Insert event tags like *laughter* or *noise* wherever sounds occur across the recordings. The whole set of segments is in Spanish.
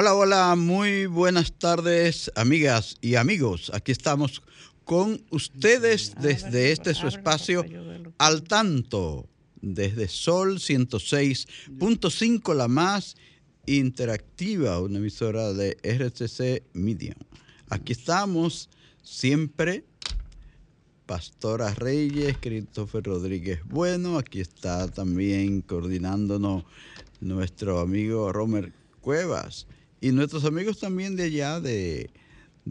Hola, hola, muy buenas tardes, amigas y amigos. Aquí estamos con ustedes desde este su espacio al tanto, desde Sol 106.5, la más interactiva, una emisora de RTC Media. Aquí estamos siempre, Pastora Reyes, Christopher Rodríguez Bueno, aquí está también coordinándonos nuestro amigo Romer Cuevas y nuestros amigos también de allá, de,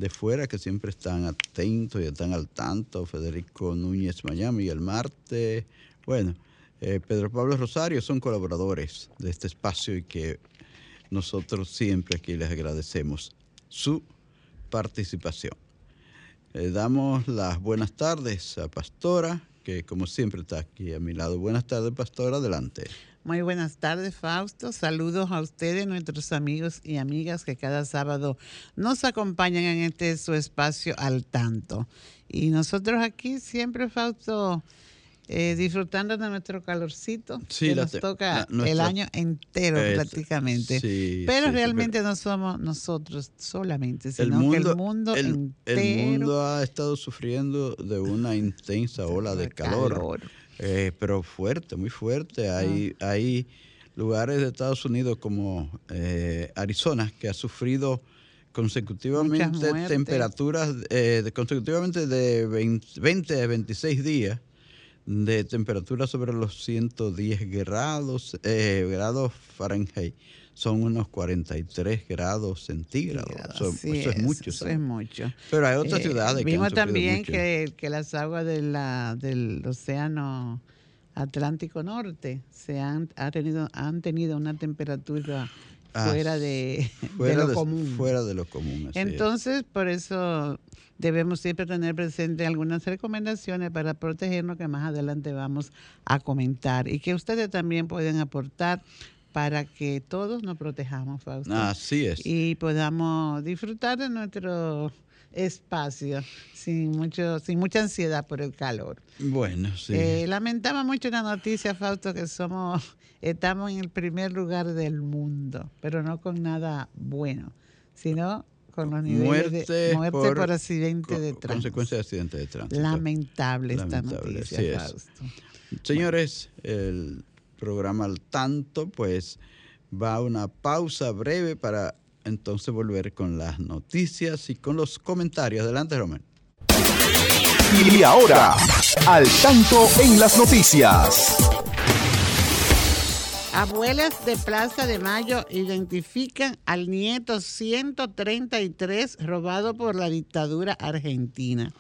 fuera, que siempre están atentos y están al tanto, Federico Núñez Miami, el Marte, bueno, eh, Pedro Pablo Rosario son colaboradores de este espacio y que nosotros siempre aquí les agradecemos su participación. Le damos las buenas tardes a Pastora, que como siempre está aquí a mi lado. Buenas tardes, Pastora, adelante. Muy buenas tardes, Fausto. Saludos a ustedes, nuestros amigos y amigas que cada sábado nos acompañan en este su espacio al tanto. Y nosotros aquí siempre, Fausto, eh, disfrutando de nuestro calorcito que nos toca el año entero prácticamente. Pero realmente no somos nosotros solamente, sino que el mundo entero. El mundo ha estado sufriendo de una intensa ola de calor. Eh, pero fuerte, muy fuerte. Hay, hay lugares de Estados Unidos como eh, Arizona que ha sufrido consecutivamente temperaturas, eh, de, consecutivamente de 20, a 26 días de temperatura sobre los 110 grados, grados Fahrenheit son unos 43 grados centígrados. Eso, es, mucho. Eso es mucho. Pero hay otras eh, ciudades que Vimos también que, que, las aguas de la, del océano Atlántico Norte se han, ha tenido, han tenido una temperatura ah, fuera, de, lo común. Fuera de lo común. Entonces, por eso debemos siempre tener presente algunas recomendaciones para protegernos que más adelante vamos a comentar y que ustedes también pueden aportar para que todos nos protejamos, Fausto. Así es. Y podamos disfrutar de nuestro espacio sin mucho sin mucha ansiedad por el calor. Bueno, sí. Eh, lamentaba mucho la noticia, Fausto, que somos estamos en el primer lugar del mundo, pero no con nada bueno, sino con los niveles de muerte por, accidente de tránsito. Consecuencia de accidente de tránsito. Lamentable, esta noticia, Fausto. Señores, el programa al tanto, pues va a una pausa breve para entonces volver con las noticias y con los comentarios. Adelante, Román. Y ahora, al tanto en las noticias. Abuelas de Plaza de Mayo identifican al nieto 133 robado por la dictadura argentina.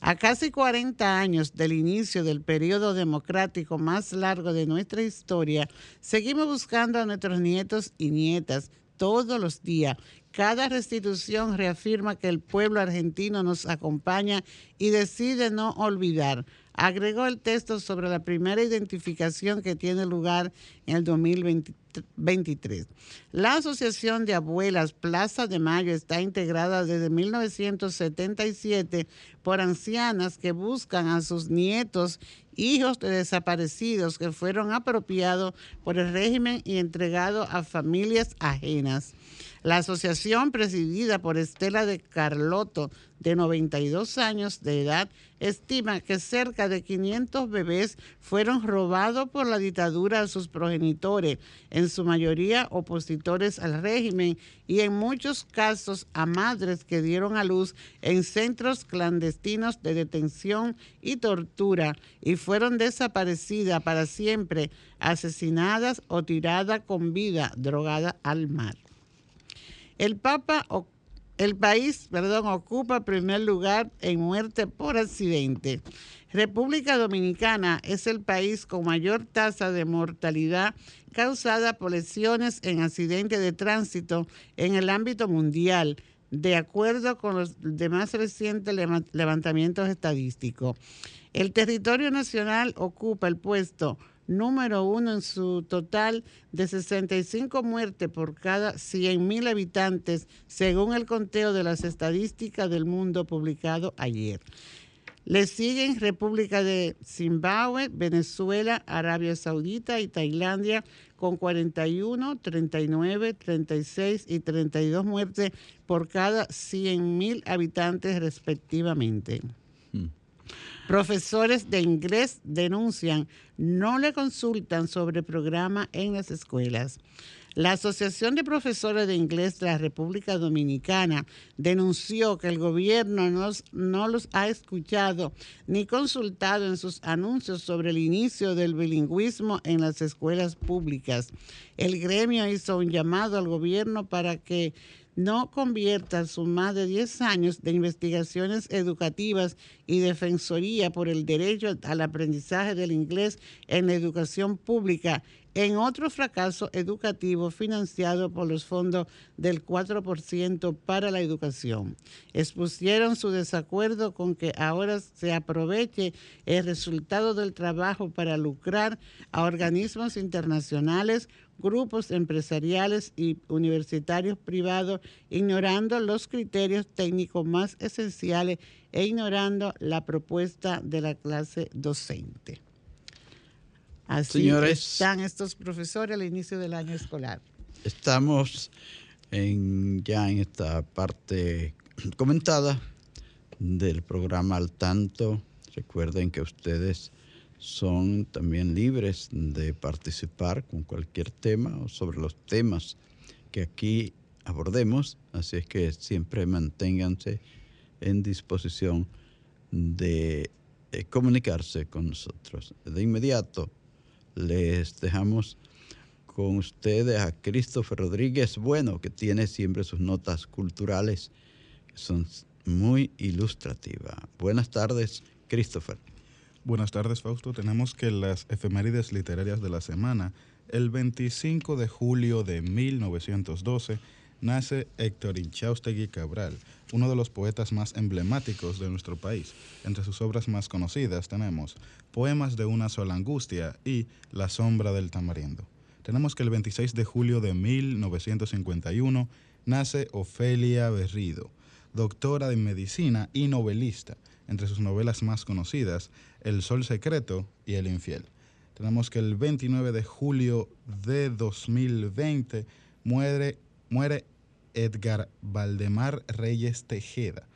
A casi 40 años del inicio del periodo democrático más largo de nuestra historia, seguimos buscando a nuestros nietos y nietas todos los días. Cada restitución reafirma que el pueblo argentino nos acompaña y decide no olvidar. Agregó el texto sobre la primera identificación que tiene lugar en el 2023 23. La Asociación de Abuelas Plaza de Mayo está integrada desde 1977 por ancianas que buscan a sus nietos, hijos de desaparecidos que fueron apropiados por el régimen y entregados a familias ajenas. La asociación presidida por Estela de Carlotto, de 92 años de edad, estima que cerca de 500 bebés fueron robados por la dictadura a sus progenitores, en su mayoría opositores al régimen y en muchos casos a madres que dieron a luz en centros clandestinos de detención y tortura y fueron desaparecidas para siempre, asesinadas o tiradas con vida, drogada al mar. El Papa el país, perdón, ocupa primer lugar en muerte por accidente. República Dominicana es el país con mayor tasa de mortalidad causada por lesiones en accidentes de tránsito en el ámbito mundial, de acuerdo con los demás recientes levantamientos estadísticos. El territorio nacional ocupa el puesto número uno en su total de 65 muertes por cada 100.000 habitantes, según el conteo de las estadísticas del mundo publicado ayer. Le siguen República de Zimbabue, Venezuela, Arabia Saudita y Tailandia con 41, 39, 36 y 32 muertes por cada 100.000 habitantes respectivamente. Profesores de inglés denuncian no le consultan sobre programa en las escuelas. La Asociación de Profesores de Inglés de la República Dominicana denunció que el gobierno no los ha escuchado ni consultado en sus anuncios sobre el inicio del bilingüismo en las escuelas públicas. El gremio hizo un llamado al gobierno para que no convierta sus más de 10 años de investigaciones educativas y defensoría por el derecho al aprendizaje del inglés en la educación pública en otro fracaso educativo financiado por los fondos del 4% para la educación. Expusieron su desacuerdo con que ahora se aproveche el resultado del trabajo para lucrar a organismos internacionales grupos empresariales y universitarios privados, ignorando los criterios técnicos más esenciales e ignorando la propuesta de la clase docente. Así están estos profesores al inicio del año escolar. Estamos en, ya en esta parte comentada del programa al tanto. Recuerden que ustedes son también libres de participar con cualquier tema o sobre los temas que aquí abordemos, así es que siempre manténganse en disposición de eh, comunicarse con nosotros. De inmediato les dejamos con ustedes a Christopher Rodríguez Bueno, que tiene siempre sus notas culturales, que son muy ilustrativas. Buenas tardes, Christopher. Buenas tardes, Fausto. Tenemos que las efemérides literarias de la semana, el 25 de julio de 1912, nace Héctor Inchaustegui Cabral, uno de los poetas más emblemáticos de nuestro país. Entre sus obras más conocidas tenemos Poemas de una sola angustia y La sombra del tamarindo. Tenemos que el 26 de julio de 1951 nace Ofelia Berrido, doctora de medicina y novelista entre sus novelas más conocidas, El Sol Secreto y El Infiel. Tenemos que el 29 de julio de 2020 muere, muere Edgar Valdemar Reyes Tejeda,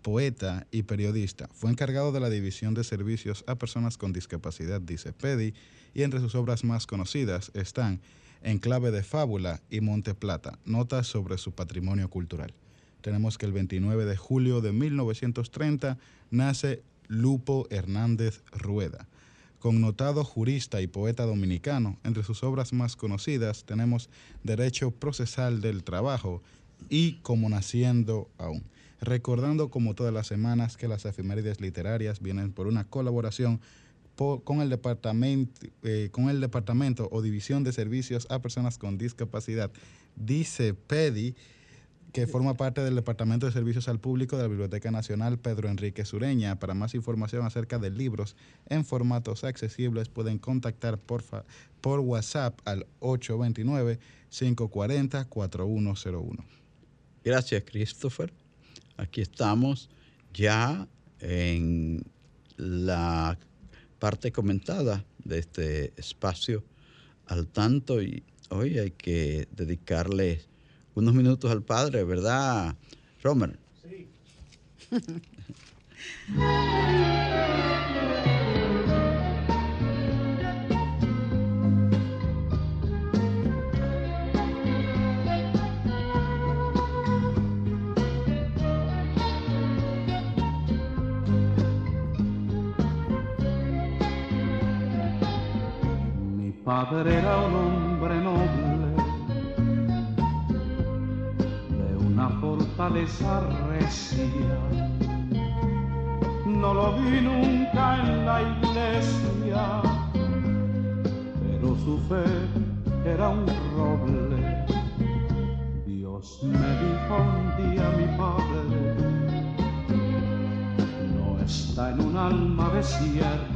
poeta y periodista. Fue encargado de la División de Servicios a Personas con Discapacidad, dice PEDI, y entre sus obras más conocidas están En clave de fábula y Monte Plata, notas sobre su patrimonio cultural tenemos que el 29 de julio de 1930 nace Lupo Hernández Rueda. Connotado jurista y poeta dominicano, entre sus obras más conocidas tenemos Derecho Procesal del Trabajo y Como Naciendo Aún. Recordando como todas las semanas que las efemérides literarias vienen por una colaboración con, el departamento, eh, con el Departamento o División de Servicios a Personas con Discapacidad, dice PEDI, que forma parte del Departamento de Servicios al Público de la Biblioteca Nacional Pedro Enrique Sureña. Para más información acerca de libros en formatos accesibles pueden contactar por, por WhatsApp al 829-540-4101. Gracias, Christopher. Aquí estamos ya en la parte comentada de este espacio al tanto y hoy hay que dedicarle unos minutos al Padre, ¿verdad, Romer? Sí. padre era un fortaleza. No lo vi nunca en la iglesia, pero su fe era un roble. Dios me dijo un día mi padre, no está en un alma desierta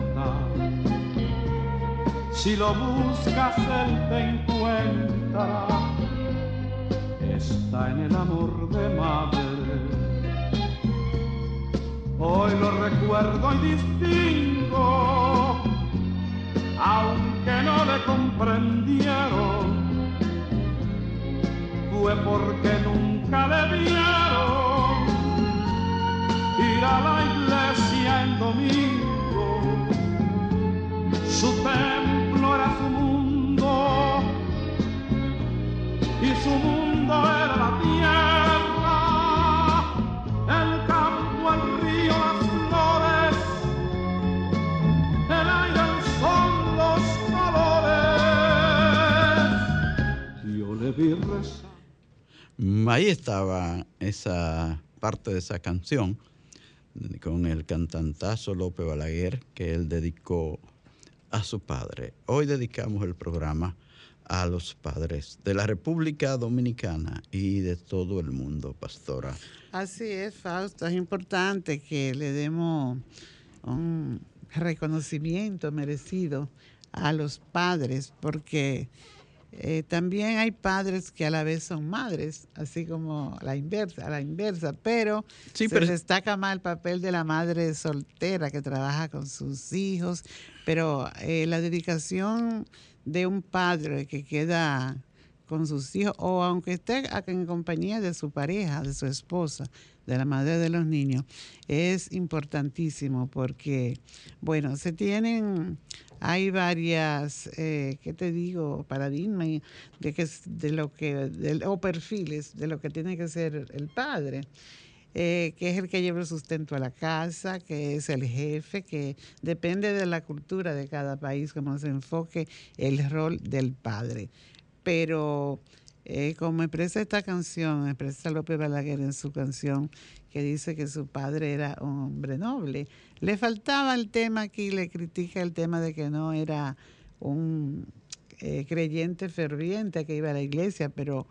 si lo buscas, él te encuentra. Está en el amor de madre. Hoy lo recuerdo y distingo, aunque no le comprendieron. Fue porque nunca le vieron ir a la iglesia en domingo. Su era su mundo y su mundo vi rezar. Ahí estaba esa parte de esa canción con el cantantazo López Balaguer que él dedicó a su padre. Hoy dedicamos el programa a los padres de la República Dominicana y de todo el mundo, pastora. Así es, Fausto. Es importante que le demos un reconocimiento merecido a los padres porque eh, también hay padres que a la vez son madres, así como la inversa, a la inversa, pero se destaca más el papel de la madre soltera que trabaja con sus hijos, pero eh, la dedicación de un padre que queda con sus hijos, o aunque esté en compañía de su pareja, de su esposa, de la madre de los niños, es importantísimo porque, bueno, se tienen hay varias, eh, ¿qué te digo? Paradigmas de, que, de lo que, o perfiles de lo que tiene que ser el padre. Eh, que es el que lleva el sustento a la casa, que es el jefe, que depende de la cultura de cada país, cómo se enfoque el rol del padre. Pero eh, como expresa esta canción, expresa López Balaguer en su canción, que dice que su padre era un hombre noble. Le faltaba el tema aquí, le critica el tema de que no era un eh, creyente ferviente que iba a la iglesia, pero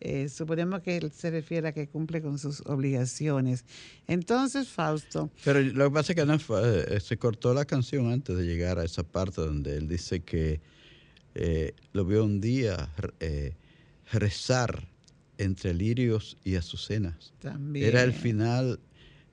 eh, suponemos que él se refiere a que cumple con sus obligaciones. Entonces, Fausto. Pero lo que pasa es que eh, se cortó la canción antes de llegar a esa parte donde él dice que lo vio un día rezar entre lirios y azucenas. También. Era el final,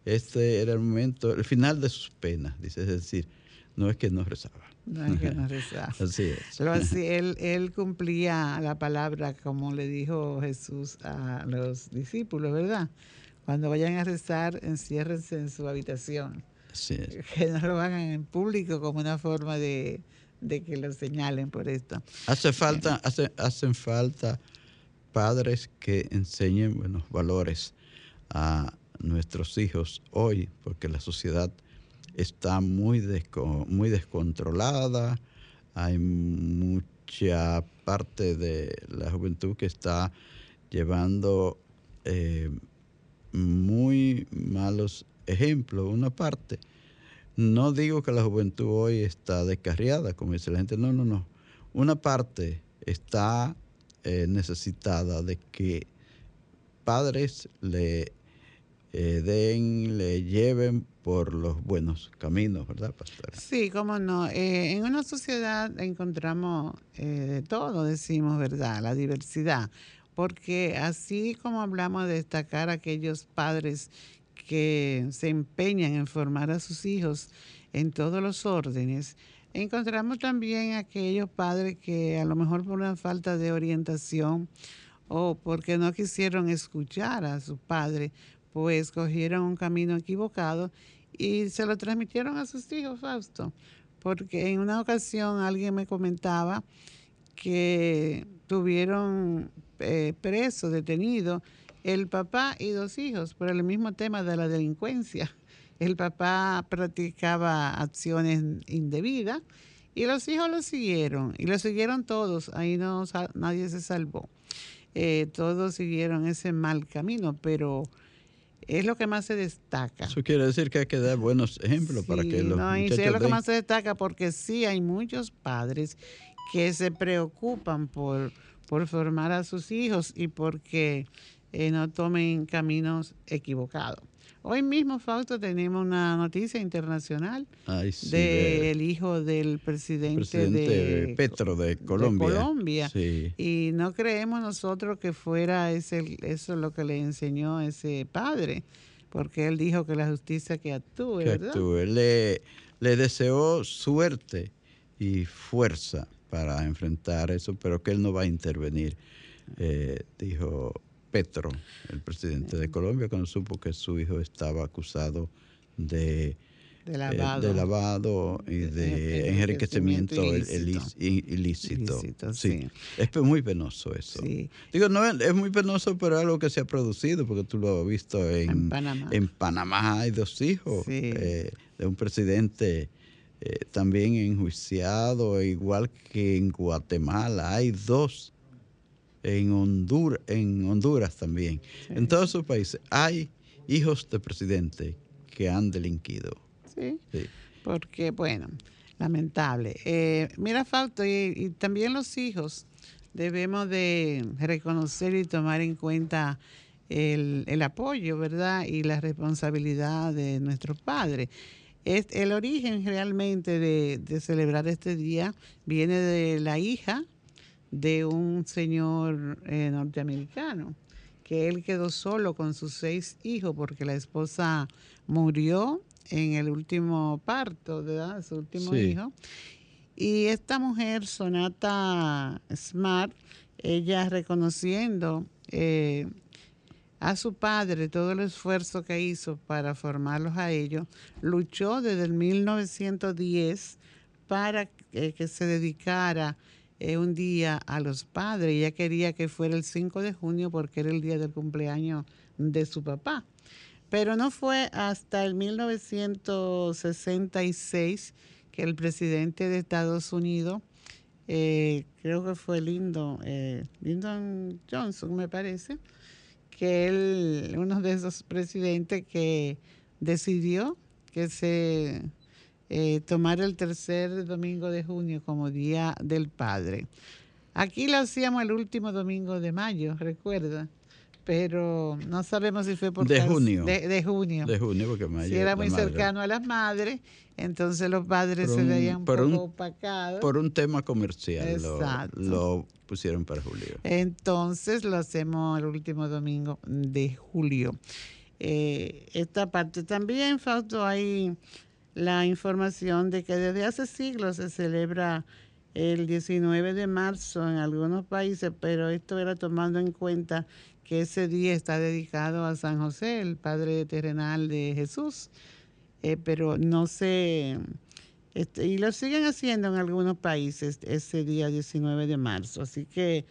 este era el momento, el final de sus penas, dice, es decir, no es que no rezaba. No es que no *laughs* rezaba. así es. *laughs* así, él, él cumplía la palabra como le dijo Jesús a los discípulos, ¿verdad? Cuando vayan a rezar, enciérrense en su habitación. Así es. Que no lo hagan en público como una forma de, de que lo señalen por esto. Hace falta, hace, hacen falta padres que enseñen buenos valores a nuestros hijos hoy, porque la sociedad está muy, muy descontrolada, hay mucha parte de la juventud que está llevando eh, muy malos ejemplos, una parte. No digo que la juventud hoy está descarriada, como dice la gente, no, no, no. Una parte está eh, necesitada de que padres le eh, den, le lleven por los buenos caminos, ¿verdad, pastora? Sí, cómo no. Eh, en una sociedad encontramos de todo, decimos, ¿verdad? La diversidad. Porque así como hablamos de destacar a aquellos padres que se empeñan en formar a sus hijos en todos los órdenes, Encontramos también aquellos padres que a lo mejor por una falta de orientación o porque no quisieron escuchar a su padre, pues cogieron un camino equivocado y se lo transmitieron a sus hijos, Fausto. Porque en una ocasión alguien me comentaba que tuvieron eh, preso, detenido, el papá y dos hijos por el mismo tema de la delincuencia. El papá practicaba acciones indebidas y los hijos lo siguieron y lo siguieron todos, ahí no nadie se salvó. Eh, todos siguieron ese mal camino, pero es lo que más se destaca. Eso quiere decir que hay que dar buenos ejemplos para que los no, muchachos es lo que más se destaca porque sí hay muchos padres que se preocupan por, por formar a sus hijos y porque eh, no tomen caminos equivocados. Hoy mismo, Fausto, tenemos una noticia internacional sí, de- del hijo del presidente, presidente de Petro de Colombia. Colombia. Sí. Y no creemos nosotros que fuera ese, eso lo que le enseñó ese padre, porque él dijo que la justicia que actúe, que ¿verdad? actúe. Le, le deseó suerte y fuerza para enfrentar eso, pero que él no va a intervenir, eh, dijo Petro, el presidente de Colombia, cuando supo que su hijo estaba acusado de De eh, lavado. de lavado y de enriquecimiento enriquecimiento il- ilícito. sí. sí. Es muy penoso eso. Sí. Digo, no es, es muy penoso, pero es algo que se ha producido, porque tú lo has visto en, En Panamá. En Panamá hay dos hijos Sí. eh, de un presidente eh, también enjuiciado, igual que en Guatemala hay dos. En Honduras, en Honduras también. En todos esos países hay hijos de presidente que han delinquido. Sí, Sí. porque, bueno, lamentable. Eh, mira, Fausto, y, y también los hijos debemos de reconocer y tomar en cuenta el, el apoyo, ¿verdad? Y la responsabilidad de nuestros padres. Es, el origen realmente de, de celebrar este día viene de la hija de un señor eh, norteamericano, que él quedó solo con sus seis hijos porque la esposa murió en el último parto, ¿verdad? Su último Sí. hijo. Y esta mujer, Sonata Smart, ella reconociendo eh, a su padre todo el esfuerzo que hizo para formarlos a ellos, luchó desde el 1910 para eh, que se dedicara eh, un día a los padres. Ella quería que fuera el 5 de junio porque era el día del cumpleaños de su papá. Pero no fue hasta el 1966 que el presidente de Estados Unidos, eh, creo que fue Lyndon, eh, Lyndon Johnson, me parece, que él, uno de esos presidentes que decidió que se eh, tomara el tercer domingo de junio como Día del Padre. Aquí lo hacíamos el último domingo de mayo, recuerda, pero no sabemos si fue por De junio. De, de junio. De junio, porque mayo si era muy madre. cercano a las madres, entonces los padres se veían un poco opacados. Por un tema comercial lo, Exacto. lo pusieron para julio. Entonces lo hacemos el último domingo de julio. Eh, esta parte también, Fausto, hay la información de que desde hace siglos se celebra el 19 de marzo en algunos países, pero esto era tomando en cuenta que ese día está dedicado a San José, el Padre terrenal de Jesús, Eh, pero no sé, este, y lo siguen haciendo en algunos países ese día 19 de marzo, así que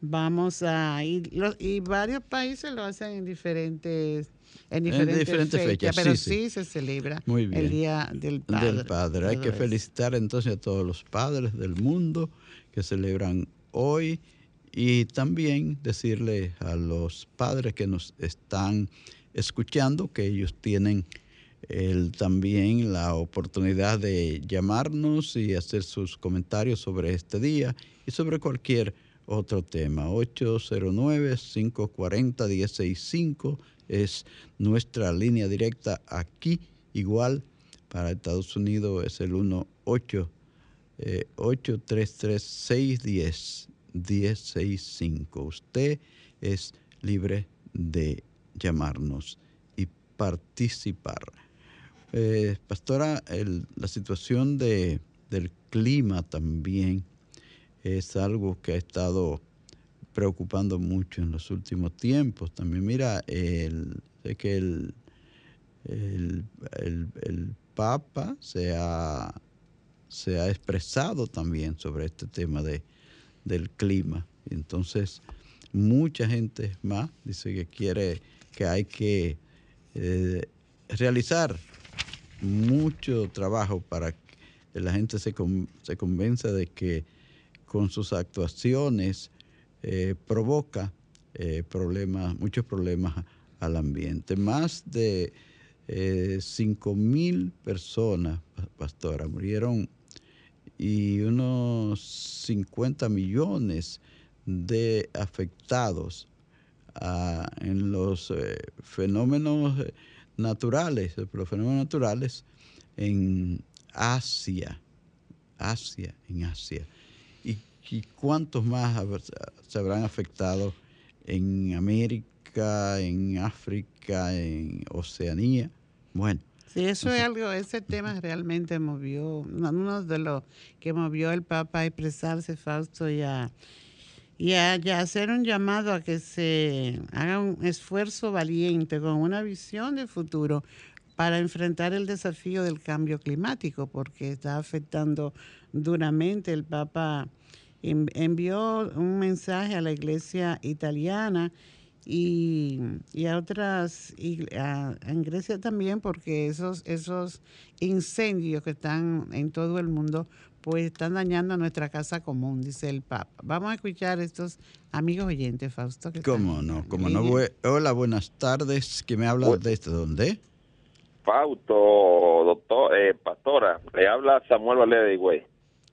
vamos a ir, lo- y varios países lo hacen en diferentes, en diferentes, diferentes fechas, fechas, pero sí, sí, sí. se celebra Muy bien. el Día del Padre. del padre. Hay que eso. felicitar entonces a todos los padres del mundo que celebran hoy y también decirle a los padres que nos están escuchando que ellos tienen el- también la oportunidad de llamarnos y hacer sus comentarios sobre este día y sobre cualquier otro tema. 809-540-165 es nuestra línea directa aquí. Igual para Estados Unidos es el 18 eh, 833-610 1065. Usted es libre de llamarnos y participar. Eh, pastora, el- la situación de, del clima también es algo que ha estado preocupando mucho en los últimos tiempos. También mira, el, sé que el, el, el- Papa se ha, se ha expresado también sobre este tema de, del clima. Entonces, mucha gente más dice que quiere que hay que eh, realizar mucho trabajo para que la gente se, con- se convenza de que con sus actuaciones eh, provoca eh, problemas, muchos problemas al ambiente. Más de eh, 5 mil personas, pa- pastora, murieron y unos 50 millones de afectados ah, en los eh, fenómenos naturales, los fenómenos naturales en Asia, Asia, en Asia. ¿Y, cuántos más se habrán afectado en América, en África, en Oceanía? Bueno, Sí, eso es algo, ese tema realmente movió, uno de los que movió el Papa a expresarse, Fausto, y a, y a, y a hacer un llamado a que se haga un esfuerzo valiente con una visión de futuro para enfrentar el desafío del cambio climático, porque está afectando duramente. El Papa envió un mensaje a la iglesia italiana y, y a otras, y a- en Grecia también, porque esos, esos incendios que están en todo el mundo, pues están dañando nuestra casa común, dice el Papa. Vamos a escuchar estos amigos oyentes, Fausto. que ¿cómo están no? ¿Cómo no? Hola, buenas tardes. ¿Quién me habla desde dónde? Fausto, doctor, eh, pastora, le habla Samuel Valera de Higüey.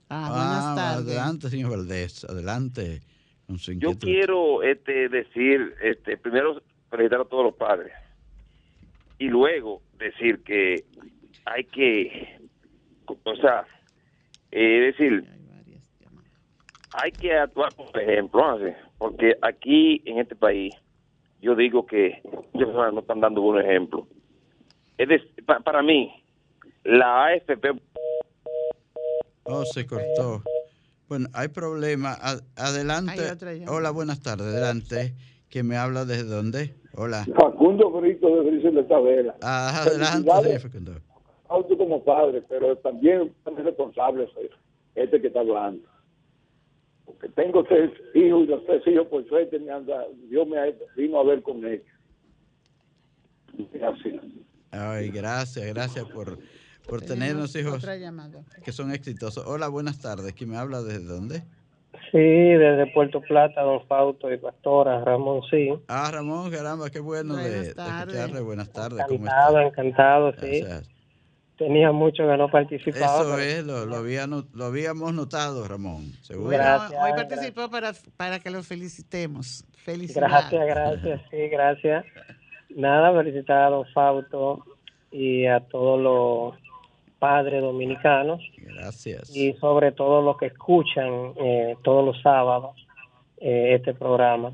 Ah, buenas tardes. Adelante, señor Valdés. Adelante. Con su Yo quiero este, decir, este, primero felicitar a todos los padres y luego decir que hay que, o sea, eh, decir, Hay que actuar por ejemplo, porque aquí en este país yo digo que muchas personas no están dando buen ejemplo. Es decir, pa- para mí, la AFP Oh, se cortó. Bueno, hay problema. Adelante. Hay. Hola, buenas tardes. Adelante. ¿Quién me habla desde dónde? Hola. Facundo Brito de Brisa de Tavera. Ah, adelante, Facundo. Auto como padre, pero también es responsable soy este que está hablando. Porque tengo tres hijos y los tres hijos por suerte me anda, Dios me ha- vino a ver con ellos. Gracias. Ay, gracias, gracias por, por tener unos hijos que son exitosos. Hola, buenas tardes. ¿Quién me habla desde dónde? Sí, desde Puerto Plata, don Fausto y Pastora, Ramón, sí. Ah, Ramón, caramba, qué bueno de, Buenas de tardes. escucharle. Buenas tardes. ¿Cómo Encantado, está? encantado, sí. Gracias. Tenía mucho que no participaba. Eso pero- es, lo, lo, había no- lo habíamos notado, Ramón. Seguro. Bueno, hoy gracias. participó para, para que lo felicitemos. Felicidades. Gracias, gracias, sí, gracias. Nada, felicitar a don Fausto y a todos los padres dominicanos Gracias. y sobre todo los que escuchan eh, todos los sábados eh, este programa.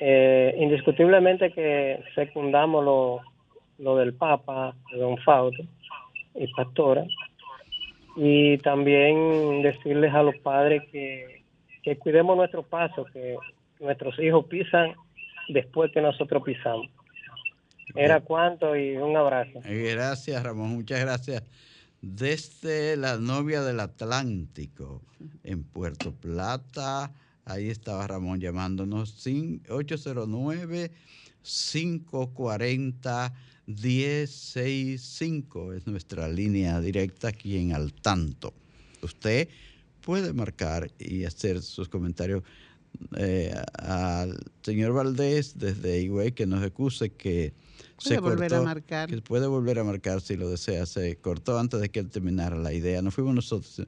Eh, indiscutiblemente que secundamos lo, lo del Papa, de don Fausto y Pastora, y también decirles a los padres que, que cuidemos nuestro paso, que nuestros hijos pisan después que nosotros pisamos. Era cuanto y un abrazo. Gracias, Ramón. Muchas gracias. Desde la novia del Atlántico, en Puerto Plata, ahí estaba Ramón llamándonos, cin- 809-540-1065 es nuestra línea directa aquí en Al Tanto. Usted puede marcar y hacer sus comentarios eh, al señor Valdés desde Higüey que nos excuse que Puede volver a marcar. que puede volver a marcar si lo desea. Se cortó antes de que él terminara la idea. No fuimos nosotros.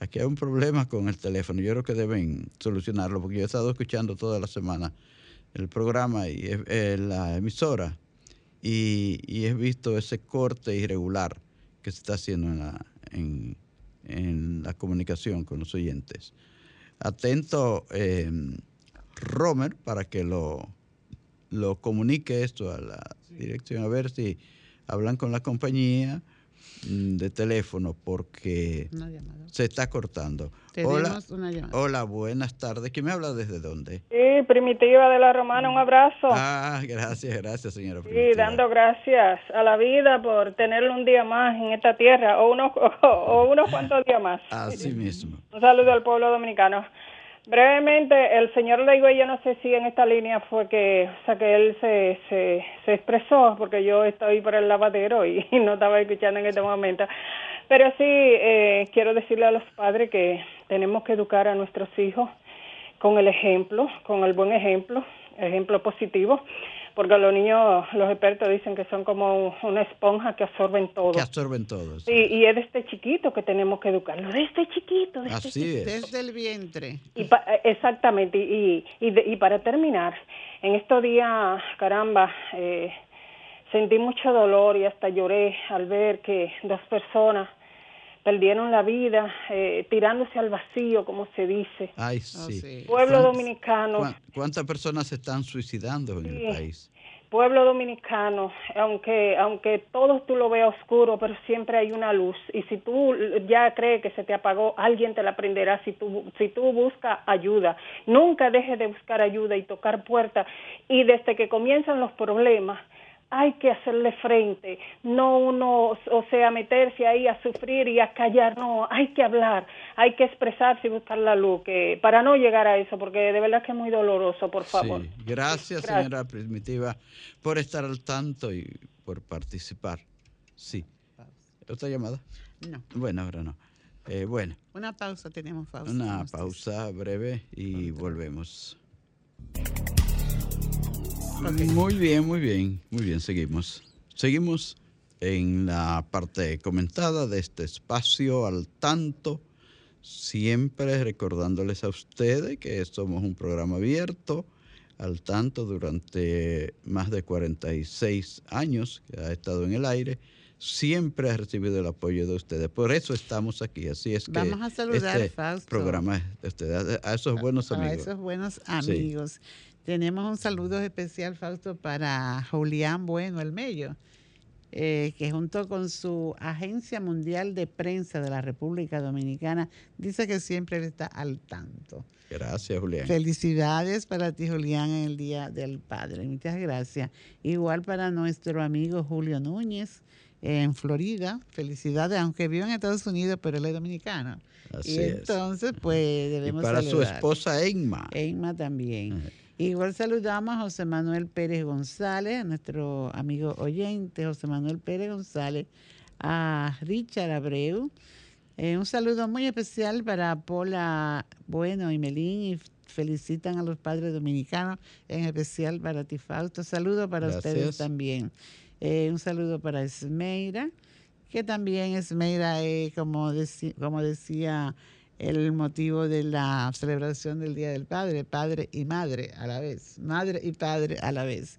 Aquí hay un problema con el teléfono. Yo creo que deben solucionarlo porque yo he estado escuchando toda la semana el programa y eh, la emisora y, y he visto ese corte irregular que se está haciendo en la, en, en la comunicación con los oyentes. Atento, eh, Romer, para que lo, lo comunique esto a la dirección, a ver si hablan con la compañía mm, de teléfono porque Una llamada. se está cortando. Tenemos Hola, una llamada. hola, buenas tardes. ¿Quién me habla desde dónde? Sí, Primitiva de la Romana, un abrazo. Ah, gracias, gracias, señora. Sí, Primitiva. dando gracias a la vida por tenerlo un día más en esta tierra, o unos, *laughs* o, unos cuantos días más. Así mismo. Un saludo al pueblo dominicano. Brevemente, el señor Leigüey, yo no sé si en esta línea fue que, o sea, que él se, se, se expresó, porque yo estoy por el lavadero *laughs* y, no estaba escuchando en este momento. Pero sí, eh, quiero decirle a los padres que tenemos que educar a nuestros hijos con el ejemplo, con el buen ejemplo, ejemplo positivo, porque los niños, los expertos dicen que son como una esponja que absorben todo. Que absorben todos. Sí, y es desde chiquito que tenemos que educarlo, desde chiquito. Desde Así es. Desde el vientre. y pa- eh, exactamente, y, y, de- y para terminar, en estos días, caramba, eh, sentí mucho dolor y hasta lloré al ver que dos personas perdieron la vida eh, tirándose al vacío, como se dice. Ay, Oh, sí. sí. Pueblo ¿Cuán- dominicano, cuán- ¿Cuántas personas se están suicidando en Sí. el país? pueblo dominicano, aunque aunque todo tú lo veas oscuro, pero siempre hay una luz y si tú ya crees que se te apagó, alguien te la prenderá si tú si tú buscas ayuda. Nunca dejes de buscar ayuda y tocar puertas y desde que comienzan los problemas hay que hacerle frente, no uno, o sea, meterse ahí a sufrir y a callar, no, hay que hablar, hay que expresarse y buscar la luz, que para no llegar a eso, porque de verdad que es muy doloroso, por favor. Sí. Gracias, Gracias. señora Primitiva, por estar al tanto y por participar. Sí. ¿Otra llamada? No. Bueno, ahora no. Eh, bueno, Una pausa, tenemos pausa. una pausa breve y volvemos. Muy bien, muy bien, muy bien, seguimos. Seguimos en la parte comentada de este espacio al tanto, siempre recordándoles a ustedes que somos un programa abierto, al tanto durante más de 46 años que ha estado en el aire, siempre ha recibido el apoyo de ustedes. Por eso estamos aquí, así es que Vamos a saludar, este Fausto. programa de ustedes, a esos buenos a amigos. esos buenos amigos. Tenemos un saludo especial, Fausto, para Julián Bueno, el Mello, eh, que junto con su Agencia Mundial de Prensa de la República Dominicana, dice que siempre él está al tanto. Gracias, Julián. Felicidades para ti, Julián, en el Día del Padre. Muchas gracias. Igual para nuestro amigo Julio Núñez en Florida. Felicidades, aunque vive en Estados Unidos, pero él es dominicano. Así y es. entonces, pues Y debemos para su esposa Enma. Emma también. Igual saludamos a José Manuel Pérez González, a nuestro amigo oyente José Manuel Pérez González, a Richard Abreu. Eh, un saludo muy especial para Paula Bueno y Melín y felicitan a los padres dominicanos, en especial para ti, Fausto. Saludo para ustedes también. Eh, un saludo para Esmeira, que también Esmeira, eh, como, como decía el motivo de la celebración del Día del Padre, padre y madre a la vez, madre y padre a la vez.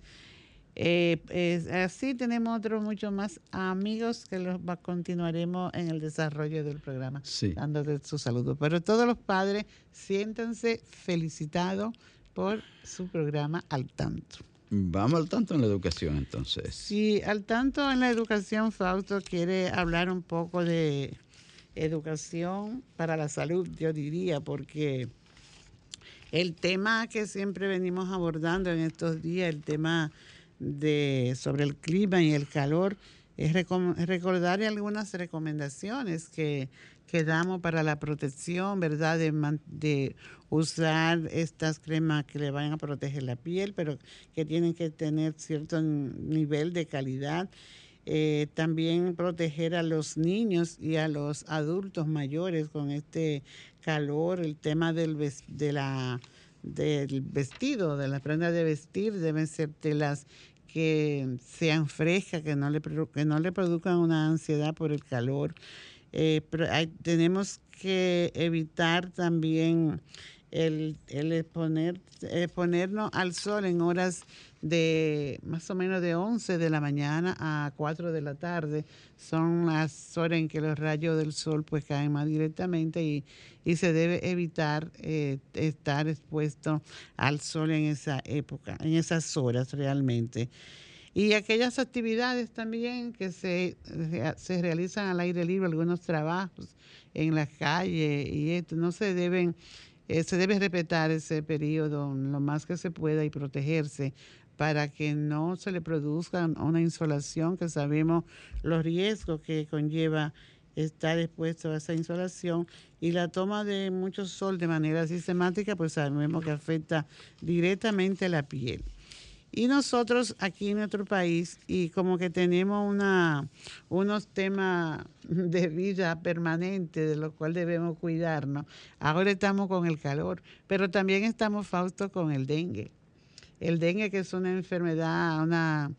Eh, es- así tenemos otros muchos más amigos que los continuaremos en el desarrollo del programa, Sí. dándoles su saludo. Pero todos los padres siéntanse felicitados por su programa al tanto. Vamos al tanto en la educación entonces. Si al tanto en la educación, Fausto quiere hablar un poco de educación para la salud, yo diría, porque el tema que siempre venimos abordando en estos días, el tema de sobre el clima y el calor, es recordar algunas recomendaciones que, que damos para la protección, ¿verdad? De, usar estas cremas que le van a proteger la piel, pero que tienen que tener cierto nivel de calidad. Eh, también proteger a los niños y a los adultos mayores con este calor, el tema del, de la, del vestido, de las prendas de vestir, deben ser telas que sean frescas, que no le, que no le produzcan una ansiedad por el calor. Eh, pero tenemos que evitar también el, el exponer, exponernos al sol en horas de más o menos de 11 de la mañana a 4 de la tarde. Son las horas en que los rayos del sol pues caen más directamente y, y se debe evitar eh, estar expuesto al sol en esa época, en esas horas realmente. Y aquellas actividades también que se, se realizan al aire libre, algunos trabajos en la calle y esto, no se deben, eh, se debe respetar ese periodo lo más que se pueda y protegerse para que no se le produzca una insolación, que sabemos los riesgos que conlleva estar expuesto a esa insolación y la toma de mucho sol de manera sistemática, pues sabemos que afecta directamente a la piel. Y nosotros aquí en nuestro país, y como que tenemos una, unos temas de vida permanente de los cuales debemos cuidarnos, ahora estamos con el calor, pero también estamos, Fausto, con el dengue. El dengue que es una enfermedad, una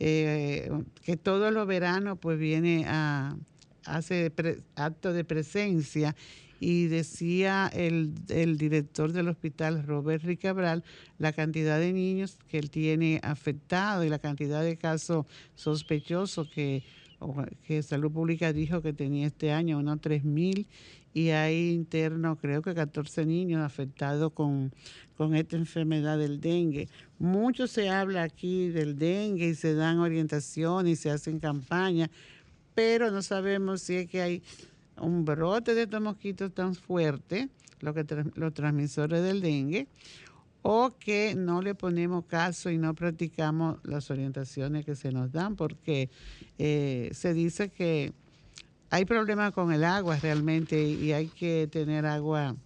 eh, que todos los veranos pues viene a, hace acto de presencia. Y decía el, director del hospital, Robert Ricabral, la cantidad de niños que él tiene afectado y la cantidad de casos sospechosos que, que Salud Pública dijo que tenía este año, unos 3.000, y hay internos, creo que 14 niños afectados con, con esta enfermedad del dengue. Mucho se habla aquí del dengue y se dan orientaciones y se hacen campañas, pero no sabemos si es que hay un brote de estos mosquitos tan fuerte, lo que los transmisores del dengue, o que no le ponemos caso y no practicamos las orientaciones que se nos dan, porque eh, se dice que hay problemas con el agua realmente y hay que tener agua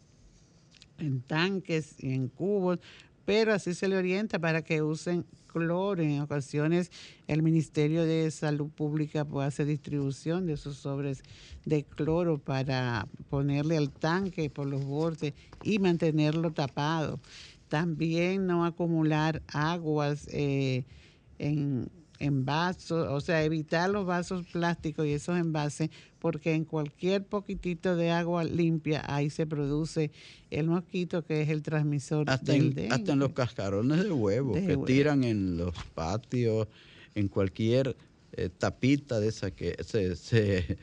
en tanques y en cubos, pero así se le orienta para que usen cloro. En ocasiones el Ministerio de Salud Pública puede hacer distribución de esos sobres de cloro para ponerle al tanque por los bordes y mantenerlo tapado. También no acumular aguas eh, en, en vasos, o sea, evitar los vasos plásticos y esos envases, porque en cualquier poquitito de agua limpia ahí se produce el mosquito que es el transmisor hasta del en, Hasta en los cascarones de huevo que tiran en los patios, en cualquier eh, tapita de esa que se, se,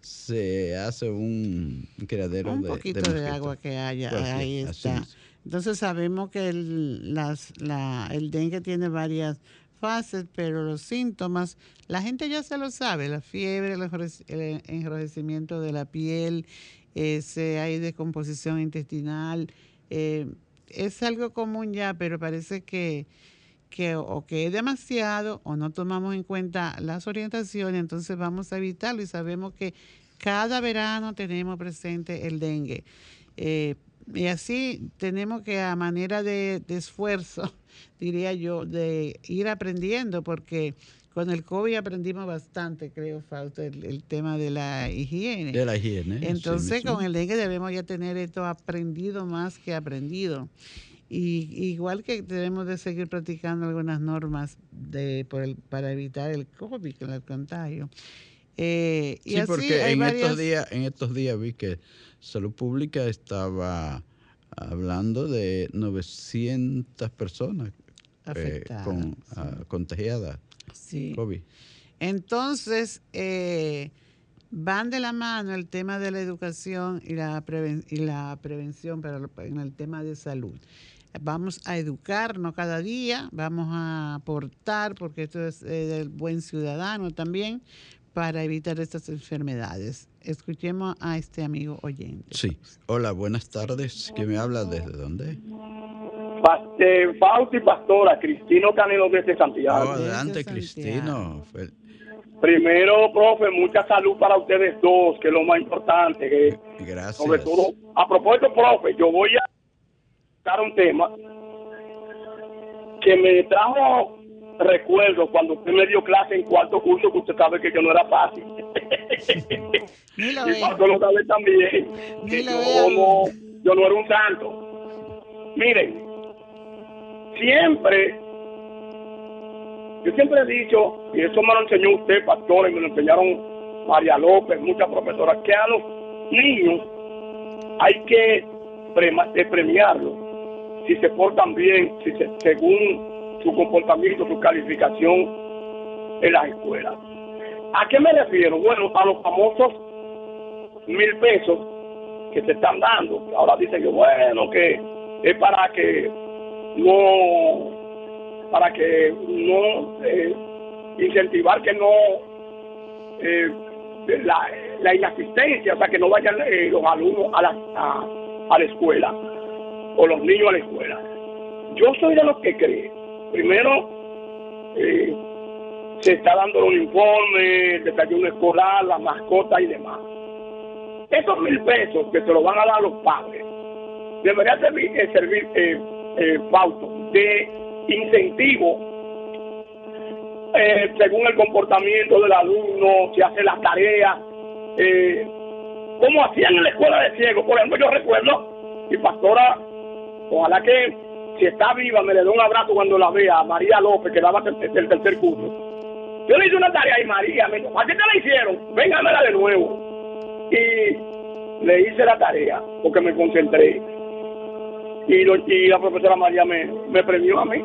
se hace un criadero un de, poquito de, agua que haya, Pues ahí está. es. Entonces sabemos que el, las, la, el dengue tiene varias fases, pero los síntomas, la gente ya se lo sabe, la fiebre, el, enroje- el enrojecimiento de la piel, ese, hay descomposición intestinal, eh, es algo común ya, pero parece que, que o que es demasiado o no tomamos en cuenta las orientaciones, entonces vamos a evitarlo y sabemos que cada verano tenemos presente el dengue. Eh, y así tenemos que a manera de, de esfuerzo, *laughs* diría yo, de ir aprendiendo, porque con el COVID aprendimos bastante, creo, Fausto, el, el tema de la higiene. De la higiene. Entonces, con el dengue debemos ya tener esto aprendido más que aprendido. Y igual que debemos de seguir practicando algunas normas de, por el- para evitar el COVID, el contagio. Eh, y Sí, así porque hay en estos días, en estos días vi que Salud Pública estaba hablando de 900 personas eh, Afectadas, con, sí. ah, contagiadas Sí. COVID. Entonces, eh, van de la mano el tema de la educación y la, preven- y la prevención en el tema de salud. Vamos a educarnos cada día, vamos a aportar, porque esto es eh, del buen ciudadano también, para evitar estas enfermedades. Escuchemos a este amigo oyente. Sí. Hola, buenas tardes. ¿Quién me habla? ¿Desde dónde? Fausti Pastora, Cristino Canelo desde Oh, Santiago. adelante, Cristino. Primero, profe, mucha salud para ustedes dos, que es lo más importante. que Gracias. sobre todo, a propósito, profe, yo voy a dar un tema que me trajo recuerdo cuando usted me dio clase en cuarto curso, que usted sabe que yo no era fácil. *laughs* Ni lo y. Pablo lo sabe también, que yo no, yo no era un santo. Miren, siempre, yo siempre he dicho, y eso me lo enseñó usted, pastor, y me lo enseñaron María López, muchas profesoras, que a los niños hay que eh, premiarlos si se portan bien, si se- según su comportamiento, su calificación en las escuelas. ¿A qué me refiero? Bueno, a los famosos mil pesos que se están dando. Ahora dicen que bueno, que es para que no para que no eh, incentivar que no eh, la, inasistencia, o sea, que no vayan eh, los alumnos a la, a, a la escuela o los niños a la escuela. Yo soy de los que cree, primero, eh, se está dando un informe, el desayuno escolar, las mascotas y demás. Esos mil pesos que se los van a dar los padres, debería servir, eh, servir eh, eh, de incentivo según el comportamiento del alumno, si hace las tareas, eh, como hacían en la escuela de ciegos. Por ejemplo, yo recuerdo, mi pastora, ojalá que si está viva me le dé un abrazo cuando la vea, a María López, que daba el tercer, curso. Yo le hice una tarea y María me dijo, ¿a qué te la hicieron? Véngamela de nuevo. Y le hice la tarea, porque me concentré. Y, la profesora María me, me premió a mí.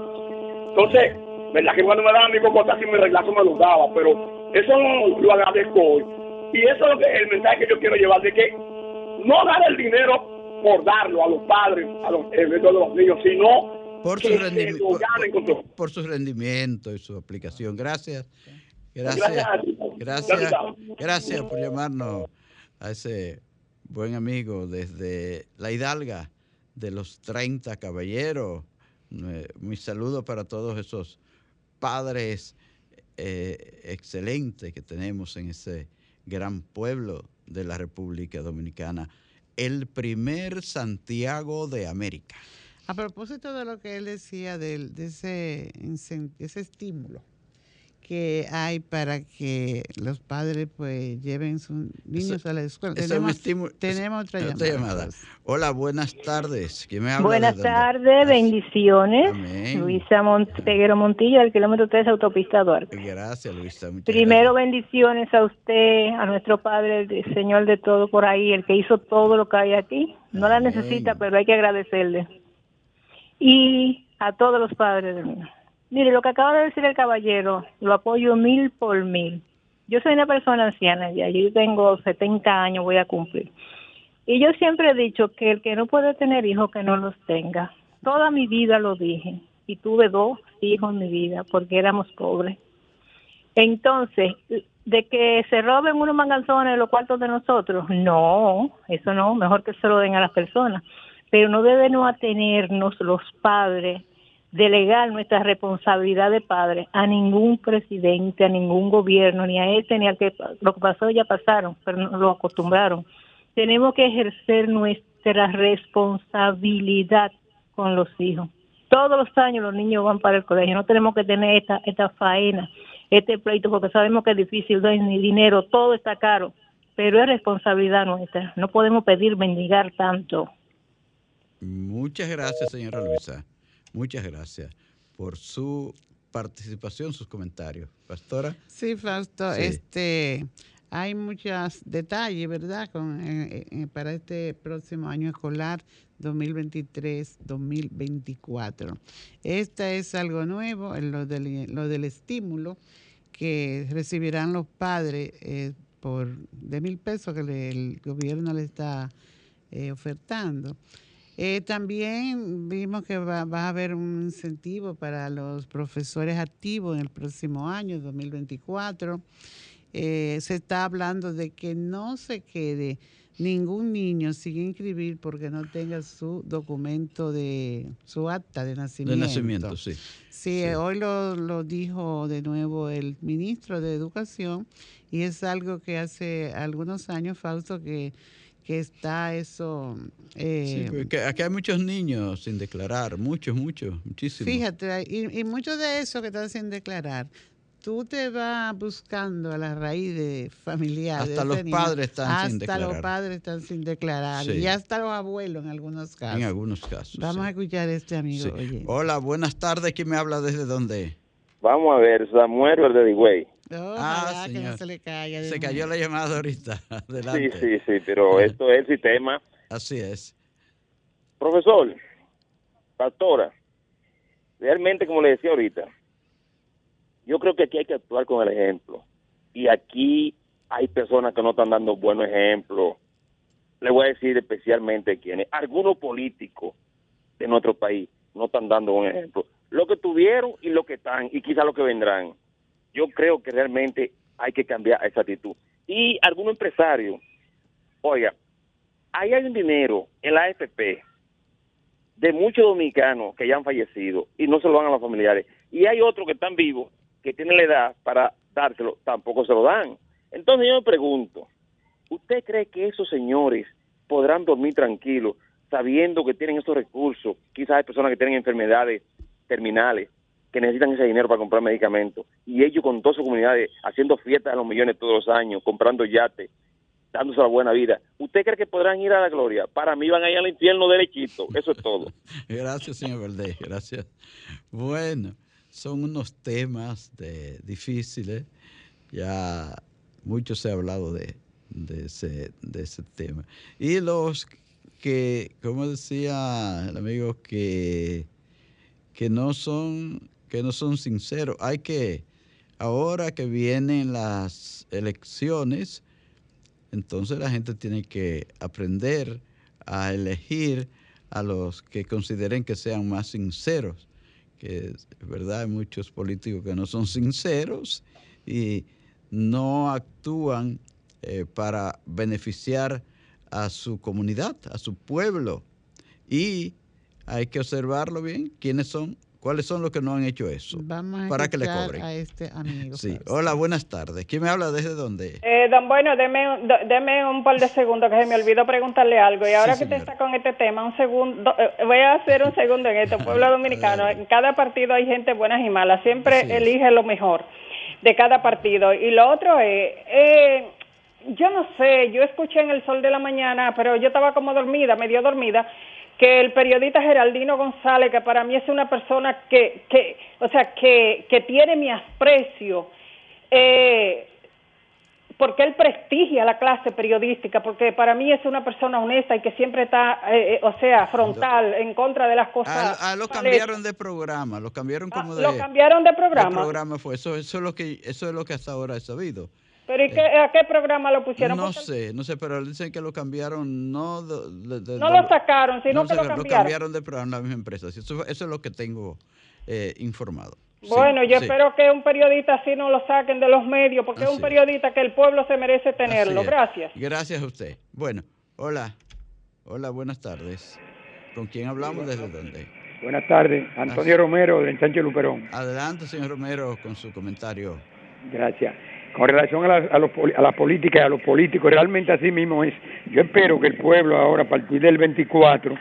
Entonces, verdad que cuando me daban mi cocota, y mi reglazo me lo daba, pero eso lo, agradezco hoy. Y eso es el mensaje que yo quiero llevar, de que no dar el dinero por darlo a los padres, a los, de los niños, sino Por su, que rendimi- se lo por- por- su rendimiento y su aplicación. Gracias. Gracias. Gracias. Gracias. Por llamarnos a ese buen amigo desde la Hidalga de los 30 caballeros. Eh, Mi saludo para todos esos padres eh, excelentes que tenemos en ese gran pueblo de la República Dominicana. El primer Santiago de América. A propósito de lo que él decía de, ese estímulo que hay para que los padres pues lleven sus niños a la escuela. Tenemos, estímulo- tenemos otra llamada. llamada. pues. Hola, buenas tardes. ¿Quién me habla? Buenas tardes, bendiciones. Amén. Luisa Monteguero Montillo, del kilómetro 3, autopista Duarte. Gracias, Luisa. muchas Primero, bendiciones a usted, a nuestro Padre, el Señor de todo por ahí, el que hizo todo lo que hay aquí. No la necesita, pero hay que agradecerle. Y a todos los padres del mundo. Mire, lo que acaba de decir el caballero, lo apoyo mil por mil. Yo soy una persona anciana ya, yo tengo 70 años, voy a cumplir. Y yo siempre he dicho que el que no puede tener hijos, que no los tenga. Toda mi vida lo dije. Y tuve dos hijos en mi vida porque éramos pobres. Entonces, de que se roben unos manganzones los cuartos de nosotros, no, eso no, mejor que se lo den a las personas. Pero no debemos atenernos los padres, delegar nuestra responsabilidad de padres a ningún presidente, a ningún gobierno, ni a este, ni al que lo que pasó ya pasaron, pero no lo acostumbraron. Tenemos que ejercer nuestra responsabilidad con los hijos. Todos los años los niños van para el colegio, no tenemos que tener esta, esta faena, este pleito, porque sabemos que es difícil, no hay ni dinero, todo está caro, pero es responsabilidad nuestra, no podemos pedir mendigar tanto. Muchas gracias, señora Luisa. Muchas gracias por su participación, sus comentarios. Pastora. Sí, Fausto, Sí. este hay muchos detalles, ¿verdad? Con, eh, eh, para este próximo año escolar 2023-2024. Esta es algo nuevo, en lo del, lo del estímulo que recibirán los padres eh, por de mil pesos que le- el gobierno le está ofertando. Eh, también vimos que va, va a haber un incentivo para los profesores activos en el próximo año, 2024. Eh, se está hablando de que no se quede ningún niño sin inscribir porque no tenga su documento de su acta de De nacimiento. nacimiento, sí. Sí, eh, hoy lo, lo dijo de nuevo el ministro de Educación y es algo que hace algunos años, Fausto, que, que está eso... eh, Sí, porque aquí hay muchos niños sin declarar, muchos, muchos, muchísimos. Fíjate, y, y mucho de eso que están sin declarar, tú te vas buscando a la raíz de familiar. de Hasta los niño, padres están sin Hasta los declarar. padres están sin declarar. Sí. Y hasta los abuelos en algunos casos. En algunos casos. Vamos a escuchar a este amigo. Sí. Oye. Hola, buenas tardes. ¿Quién me habla desde dónde? Vamos a ver, Samuel de Que no señor. se le caiga. de Se nuevo. cayó la llamada ahorita. *laughs* Sí, Adelante. sí, sí, pero esto es el sistema. Así es. Profesor, pastora, realmente como le decía ahorita, yo creo que aquí hay que actuar con el ejemplo. Y aquí hay personas que no están dando buenos ejemplos. Le voy a decir especialmente quiénes. Algunos políticos de nuestro país no están dando buen ejemplo. lo que tuvieron y lo que están y quizá lo que vendrán. Yo creo que realmente hay que cambiar esa actitud. Y algún empresario, oiga, ahí hay un dinero en la AFP de muchos dominicanos que ya han fallecido y no se lo dan a los familiares. Y hay otros que están vivos, que tienen la edad para dárselo, tampoco se lo dan. Entonces yo me pregunto, ¿usted cree que esos señores podrán dormir tranquilos sabiendo que tienen esos recursos? Quizás hay personas que tienen enfermedades terminales que necesitan ese dinero para comprar medicamentos y ellos con todas sus comunidades haciendo fiestas a los millones todos los años, comprando yates, dándose la buena vida. ¿Usted cree que podrán ir a la gloria? Para mí van a ir al infierno derechito. Eso es todo. *laughs* Gracias, señor Valdés. Gracias. Bueno, son unos temas de, difíciles. Ya mucho se ha hablado de, de, ese, de ese tema. Y los que, como decía el amigo, que, que no son que no son sinceros. Hay que, ahora que vienen las elecciones, entonces la gente tiene que aprender a elegir a los que consideren que sean más sinceros. Que es verdad, hay muchos políticos que no son *laughs* sinceros y no actúan eh, para beneficiar a su comunidad, a su pueblo. Y hay que observarlo bien, quiénes son ¿Cuáles son los que no han hecho eso? Vamos a para que le cobren. a este amigo. Sí. Hola, buenas tardes. ¿Quién me habla desde dónde? Eh, don Bueno, deme, un par de segundos que se me olvidó preguntarle algo. Y ahora Sí, que usted está con este tema, un segundo, eh, voy a hacer un segundo en esto. Pueblo *laughs* dominicano, en cada partido hay gente buena y mala. Siempre Así es. elige lo mejor de cada partido. Y lo otro es, eh, yo no sé, yo escuché en el sol de la mañana, pero yo estaba como dormida, medio dormida, que el periodista Geraldino González, que para mí es una persona que, que o sea, que, que tiene mi aprecio, eh, porque él prestigia la clase periodística, porque para mí es una persona honesta y que siempre está, eh, eh, o sea, frontal, en contra de las cosas. Ah, ah, lo cambiaron de programa, lo cambiaron como de... Ah, lo cambiaron de ¿Qué programa. programa fue? Eso, eso, es lo que, eso es lo que hasta ahora he sabido. Pero ¿y qué, a qué programa lo pusieron? Eh, No Porque sé, no sé, pero dicen que lo cambiaron, no... de- de- de- no lo sacaron, sino no que lo sacaron, cambiaron. de programa la misma empresa. Eso, eso es lo que tengo eh, informado. Sí, Bueno, yo sí. espero que un periodista así no lo saquen de los medios, porque es un periodista que el pueblo se merece tenerlo. Gracias. Gracias a usted. Bueno, hola. Hola, buenas tardes. ¿Con quién hablamos? ¿Desde dónde? Buenas tardes, Antonio Romero del Sánchez Luperón. Adelante, señor Romero, con su comentario. Gracias. Con relación a la, a, los a la política y a los políticos, realmente así mismo es. Yo espero que el pueblo ahora, a partir del 24,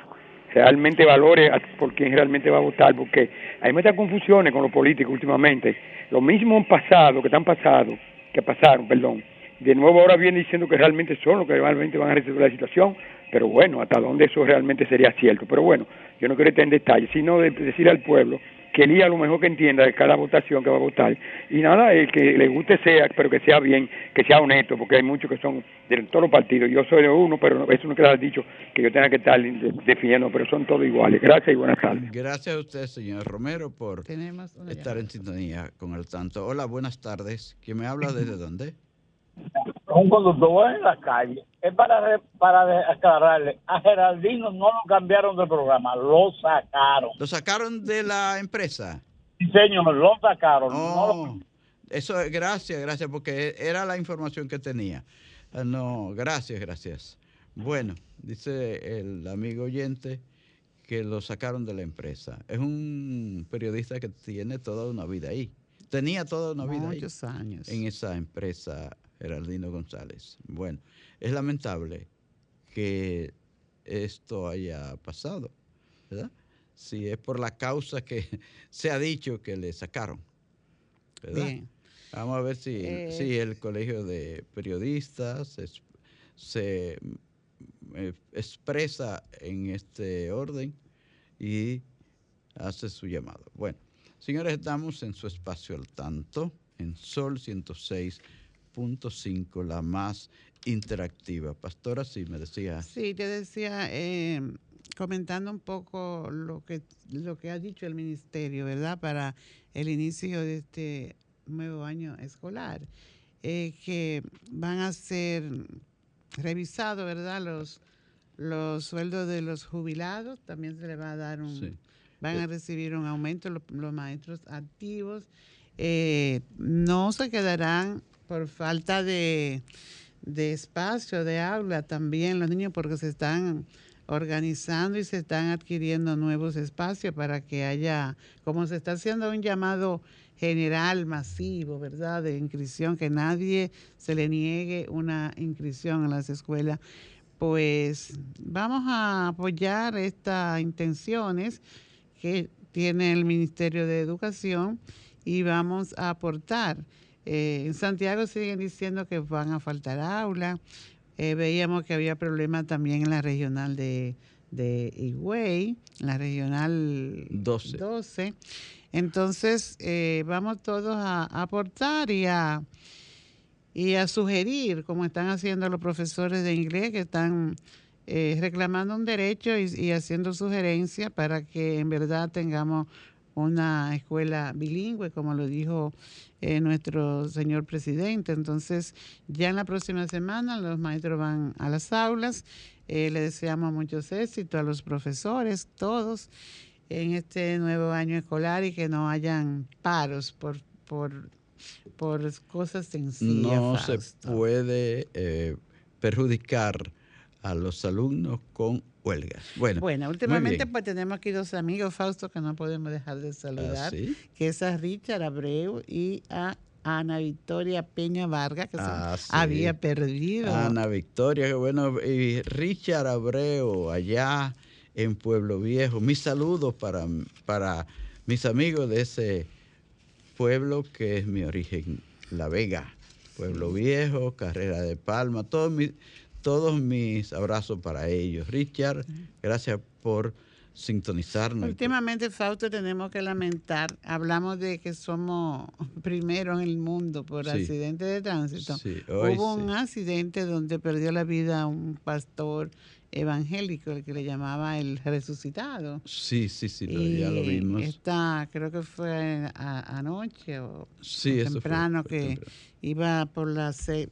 realmente valore por quién realmente va a votar, porque hay muchas confusiones con los políticos últimamente. Lo mismo han pasado, que están pasado, que pasaron, perdón. De nuevo ahora vienen diciendo que realmente son los que realmente van a resolver la situación, pero bueno, hasta dónde eso realmente sería cierto. Pero bueno, yo no quiero entrar en detalles, sino de decir al pueblo que elija lo mejor que entienda de cada votación que va a votar. Y nada, el que le guste sea, pero que sea bien, que sea honesto, porque hay muchos que son de todos los partidos. Yo soy de uno, pero eso no queda dicho que yo tenga que estar de- definiendo, pero son todos iguales. Gracias y buenas tardes. Gracias a usted, señor Romero, por estar en sintonía con el tanto. Hola, buenas tardes. ¿Quién me habla desde dónde? un conductor en la calle. Es para, re- para aclararle, a Geraldino no lo cambiaron del programa, lo sacaron. ¿Lo sacaron de la empresa? Sí, señor, lo sacaron. no Oh, lo- eso, es- gracias, gracias, porque era la información que tenía. Ah, No, gracias, gracias. Bueno, dice el amigo oyente que lo sacaron de la empresa. Es un periodista que tiene toda una vida ahí. Tenía toda una vida ahí. Muchos años. En esa empresa, Geraldino González. Bueno, es lamentable que esto haya pasado, ¿verdad? Si es por la causa que *laughs* se ha dicho que le sacaron, ¿verdad? Bien. Vamos a ver si, Eh, si el colegio de periodistas se eh, expresa en este orden y hace su llamado. Bueno, señores, estamos en su espacio al tanto, en Sol 106.5, la más interactiva. Pastora, sí, me decía. Sí, te decía, eh, comentando un poco lo que, lo que ha dicho el ministerio, ¿verdad? Para el inicio de este nuevo año escolar, eh, que van a ser revisados, ¿verdad? Los, los sueldos de los jubilados, también se le va a dar un, Sí. van a recibir un aumento los, los maestros activos. Eh, no se quedarán por falta de, de espacio, de aula también los niños porque se están organizando y se están adquiriendo nuevos espacios para que haya, como se está haciendo un llamado general, masivo, ¿verdad? De inscripción, que nadie se le niegue una inscripción en las escuelas. Pues vamos a apoyar estas intenciones que tiene el Ministerio de Educación y vamos a aportar. Eh, en Santiago siguen diciendo que van a faltar aulas. Eh, veíamos que había problemas también en la regional de, de Higüey, en la regional 12. 12. Entonces, eh, vamos todos a, a aportar y a, y a sugerir, como están haciendo los profesores de inglés, que están eh, reclamando un derecho y, y haciendo sugerencias para que en verdad tengamos una escuela bilingüe, como lo dijo eh, nuestro señor presidente. Entonces, ya en la próxima semana los maestros van a las aulas. Eh, le deseamos muchos éxitos a los profesores, todos, en este nuevo año escolar y que no hayan paros por, por, por cosas sencillas. No se puede eh, perjudicar a los alumnos con huelgas. Bueno, Bueno, últimamente pues tenemos aquí dos amigos, Fausto, que no podemos dejar de saludar, sí? que es a Richard Abreu y a Ana Victoria Peña Vargas, que se Ah, sí. había perdido. Ana Victoria, qué bueno. Y Richard Abreu, allá en Pueblo Viejo. Mis saludos para, para mis amigos de ese pueblo que es mi origen, La Vega. Pueblo Viejo, Carrera de Palma, todos mis, todos mis abrazos para ellos. Richard, gracias por sintonizarnos. Últimamente, Fausto, tenemos que lamentar, hablamos de que somos primeros en el mundo por Sí. accidentes de tránsito. Sí, Hubo sí. un accidente donde perdió la vida un pastor evangélico, el que le llamaba el resucitado. Sí, sí, sí, lo- ya lo vimos. Esta, creo que fue a- anoche o, Sí, temprano fue que temprano. iba por la 6,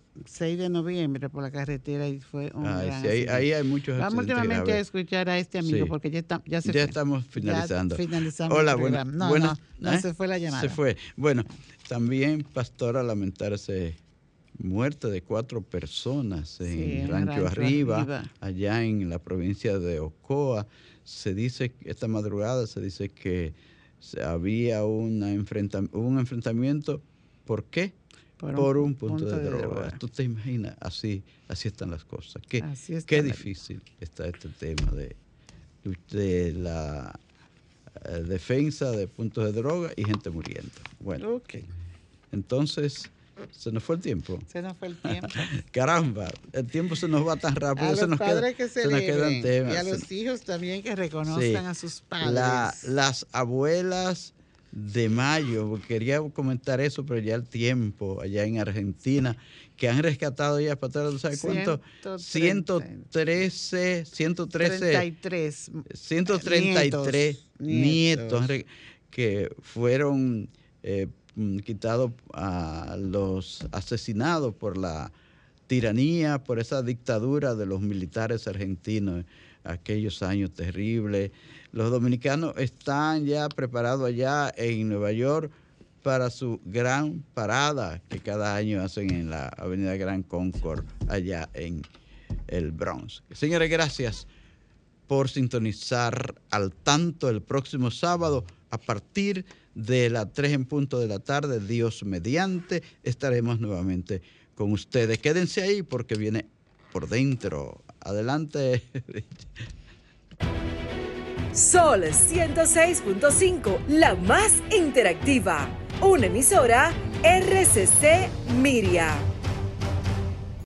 de noviembre por la carretera y fue un Ay, gran sí, ahí- ahí hay muchos Vamos últimamente a escuchar a este amigo Sí. porque ya, está, ya se Ya fue. estamos finalizando. Ya finalizamos Hola, buena-. No, buenas- no, no, ¿eh? se fue la llamada. Se fue. Bueno, también, Pastora, lamentarse muerte de cuatro personas en Sí, en Rancho, Rancho Arriba, Arriba. allá en la provincia de Ocoa. Se dice, esta madrugada se dice que había una enfrenta- un enfrentamiento. ¿Por qué? Por un un punto, punto de, de droga. droga. Tú te imaginas, así, así están las cosas. Qué, está qué la- difícil está este tema de, de la eh, defensa de puntos de droga y gente muriendo. Bueno, entonces se nos fue el tiempo. se nos fue el tiempo. *laughs* Caramba, el tiempo se nos va tan rápido. a se los queda- padres que se nos quedan temas. y a los hijos también que reconozcan Sí. a sus padres. La- las abuelas de mayo, quería comentar eso, pero ya el tiempo allá en Argentina, que han rescatado ya para atrás, ¿tú ¿sabes cuánto? 113, 113, 33 133 nietos, nietos, re- que fueron eh, mm, quitados a los asesinados por la tiranía, por esa dictadura de los militares argentinos, aquellos años terribles. Los dominicanos están ya preparados allá en Nueva York para su gran parada que cada año hacen en la Avenida Gran Concord, allá en el Bronx. Señores, gracias por sintonizar al tanto el próximo sábado a partir de las 3 en punto de la tarde, Dios mediante, estaremos nuevamente con ustedes. Quédense ahí porque viene por dentro. Adelante. *laughs* Sol 106.5, la más interactiva. Una emisora RCC Miria.